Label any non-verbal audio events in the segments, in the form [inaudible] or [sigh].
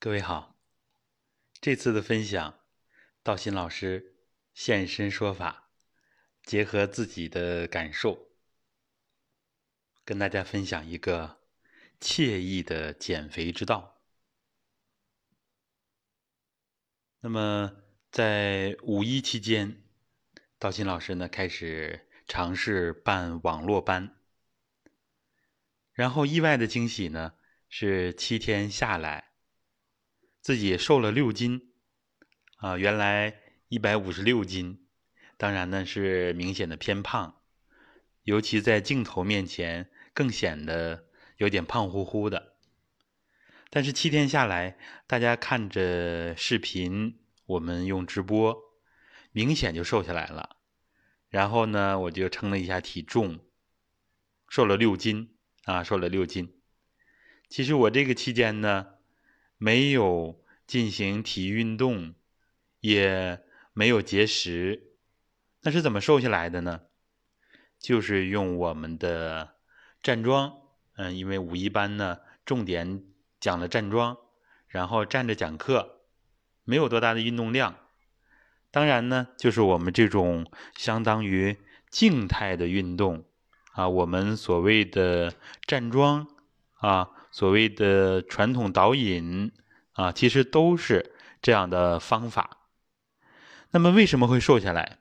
各位好，这次的分享，道新老师现身说法，结合自己的感受，跟大家分享一个惬意的减肥之道。那么，在五一期间，道新老师呢开始尝试办网络班，然后意外的惊喜呢是七天下来。自己瘦了六斤，啊，原来一百五十六斤，当然呢是明显的偏胖，尤其在镜头面前更显得有点胖乎乎的。但是七天下来，大家看着视频，我们用直播，明显就瘦下来了。然后呢，我就称了一下体重，瘦了六斤，啊，瘦了六斤。其实我这个期间呢。没有进行体育运动，也没有节食，那是怎么瘦下来的呢？就是用我们的站桩，嗯，因为五一班呢，重点讲了站桩，然后站着讲课，没有多大的运动量。当然呢，就是我们这种相当于静态的运动啊，我们所谓的站桩啊。所谓的传统导引啊，其实都是这样的方法。那么为什么会瘦下来？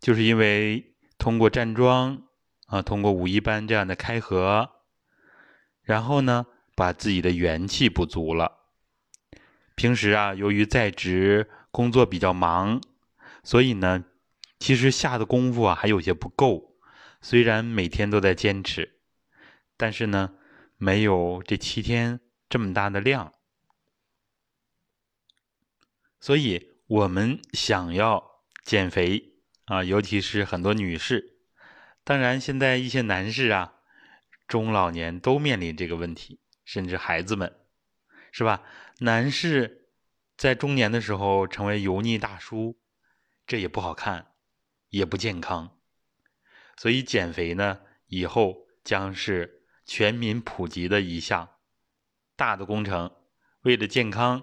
就是因为通过站桩啊，通过五一班这样的开合，然后呢，把自己的元气补足了。平时啊，由于在职工作比较忙，所以呢，其实下的功夫啊还有些不够。虽然每天都在坚持，但是呢。没有这七天这么大的量，所以我们想要减肥啊，尤其是很多女士，当然现在一些男士啊，中老年都面临这个问题，甚至孩子们，是吧？男士在中年的时候成为油腻大叔，这也不好看，也不健康，所以减肥呢，以后将是。全民普及的一项大的工程，为了健康，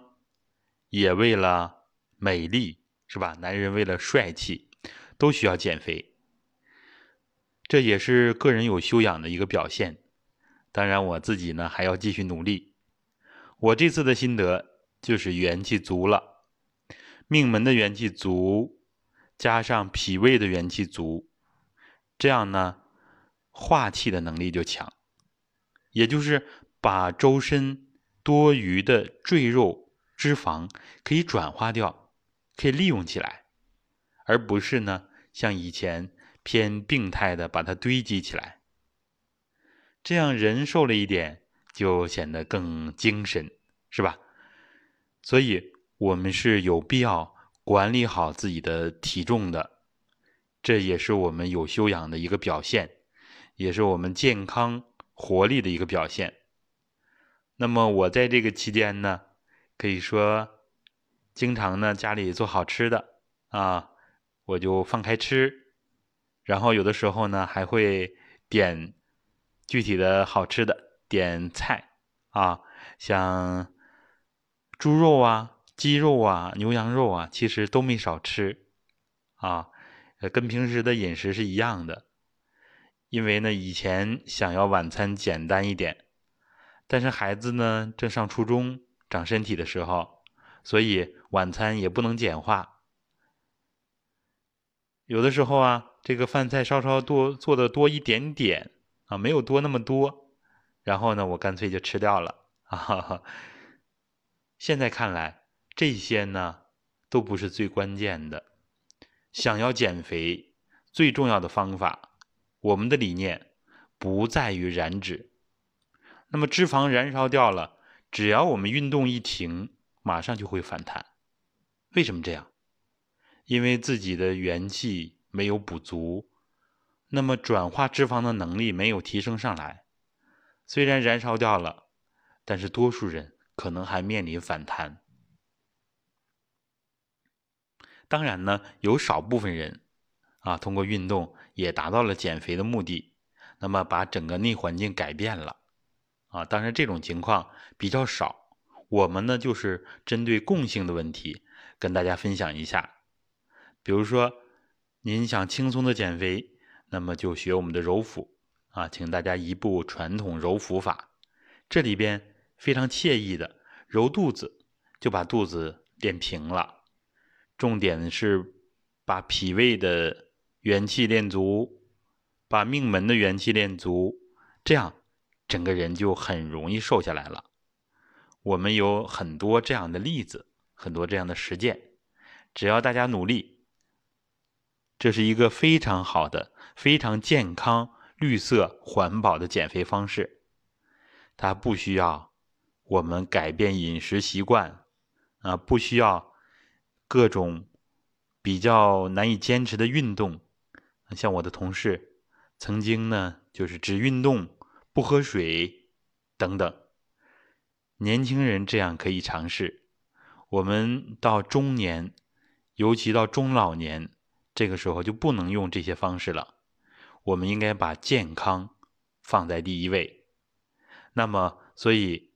也为了美丽，是吧？男人为了帅气，都需要减肥。这也是个人有修养的一个表现。当然，我自己呢还要继续努力。我这次的心得就是元气足了，命门的元气足，加上脾胃的元气足，这样呢，化气的能力就强。也就是把周身多余的赘肉脂肪可以转化掉，可以利用起来，而不是呢像以前偏病态的把它堆积起来。这样人瘦了一点，就显得更精神，是吧？所以我们是有必要管理好自己的体重的，这也是我们有修养的一个表现，也是我们健康。活力的一个表现。那么我在这个期间呢，可以说经常呢家里做好吃的啊，我就放开吃，然后有的时候呢还会点具体的好吃的点菜啊，像猪肉啊、鸡肉啊、牛羊肉啊，其实都没少吃啊，跟平时的饮食是一样的。因为呢，以前想要晚餐简单一点，但是孩子呢正上初中长身体的时候，所以晚餐也不能简化。有的时候啊，这个饭菜稍稍多做的多一点点啊，没有多那么多，然后呢，我干脆就吃掉了 [laughs] 啊。现在看来，这些呢都不是最关键的。想要减肥，最重要的方法。我们的理念不在于燃脂，那么脂肪燃烧掉了，只要我们运动一停，马上就会反弹。为什么这样？因为自己的元气没有补足，那么转化脂肪的能力没有提升上来。虽然燃烧掉了，但是多数人可能还面临反弹。当然呢，有少部分人。啊，通过运动也达到了减肥的目的，那么把整个内环境改变了，啊，当然这种情况比较少，我们呢就是针对共性的问题跟大家分享一下。比如说，您想轻松的减肥，那么就学我们的揉腹啊，请大家一步传统揉腹法，这里边非常惬意的揉肚子，就把肚子练平了。重点是把脾胃的元气练足，把命门的元气练足，这样整个人就很容易瘦下来了。我们有很多这样的例子，很多这样的实践，只要大家努力。这是一个非常好的、非常健康、绿色、环保的减肥方式。它不需要我们改变饮食习惯，啊，不需要各种比较难以坚持的运动。像我的同事曾经呢，就是只运动不喝水等等。年轻人这样可以尝试。我们到中年，尤其到中老年。这个时候就不能用这些方式了，我们应该把健康放在第一位。那么，所以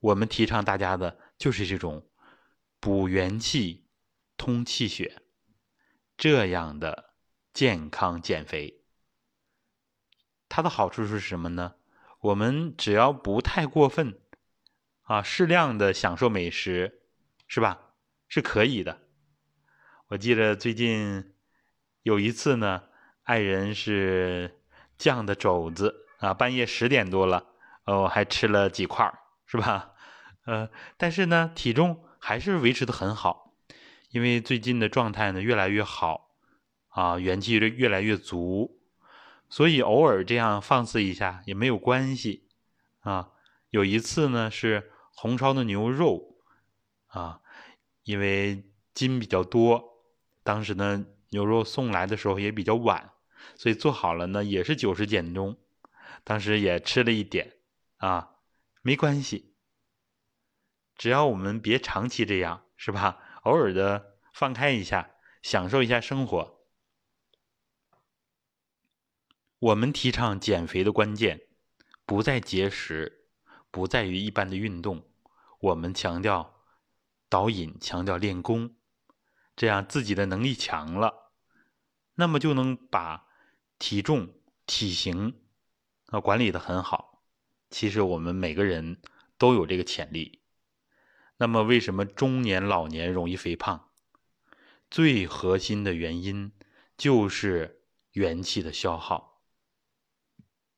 我们提倡大家的就是这种补元气、通气血这样的健康减肥。它的好处是什么呢？我们只要不太过分啊，适量的享受美食，是吧？是可以的。我记得最近有一次呢，爱人是酱的肘子啊，半夜十点多了，哦，还吃了几块是吧？呃，但是呢，体重还是维持的很好，因为最近的状态呢越来越好啊，元气越越来越足，所以偶尔这样放肆一下也没有关系啊。有一次呢是红烧的牛肉啊，因为筋比较多。当时呢，牛肉送来的时候也比较晚，所以做好了呢也是九十减重。当时也吃了一点啊，没关系，只要我们别长期这样，是吧？偶尔的放开一下，享受一下生活。我们提倡减肥的关键不在节食，不在于一般的运动，我们强调导引，强调练功。这样自己的能力强了，那么就能把体重、体型啊管理的很好。其实我们每个人都有这个潜力。那么为什么中年老年容易肥胖？最核心的原因就是元气的消耗。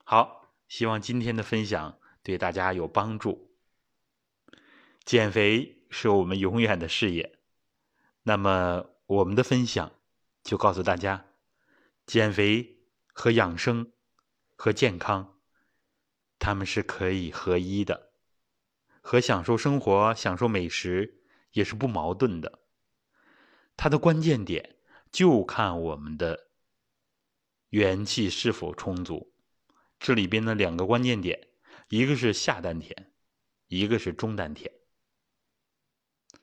好，希望今天的分享对大家有帮助。减肥是我们永远的事业。那么，我们的分享就告诉大家，减肥和养生和健康，他们是可以合一的，和享受生活、享受美食也是不矛盾的。它的关键点就看我们的元气是否充足。这里边的两个关键点，一个是下丹田，一个是中丹田。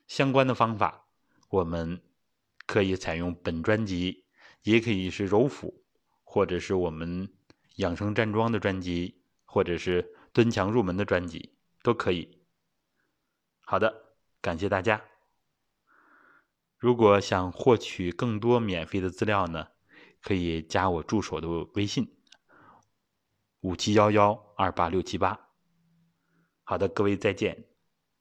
相关的方法。我们可以采用本专辑，也可以是揉腹，或者是我们养生站桩的专辑，或者是蹲墙入门的专辑，都可以。好的，感谢大家。如果想获取更多免费的资料呢，可以加我助手的微信：五七幺幺二八六七八。好的，各位再见。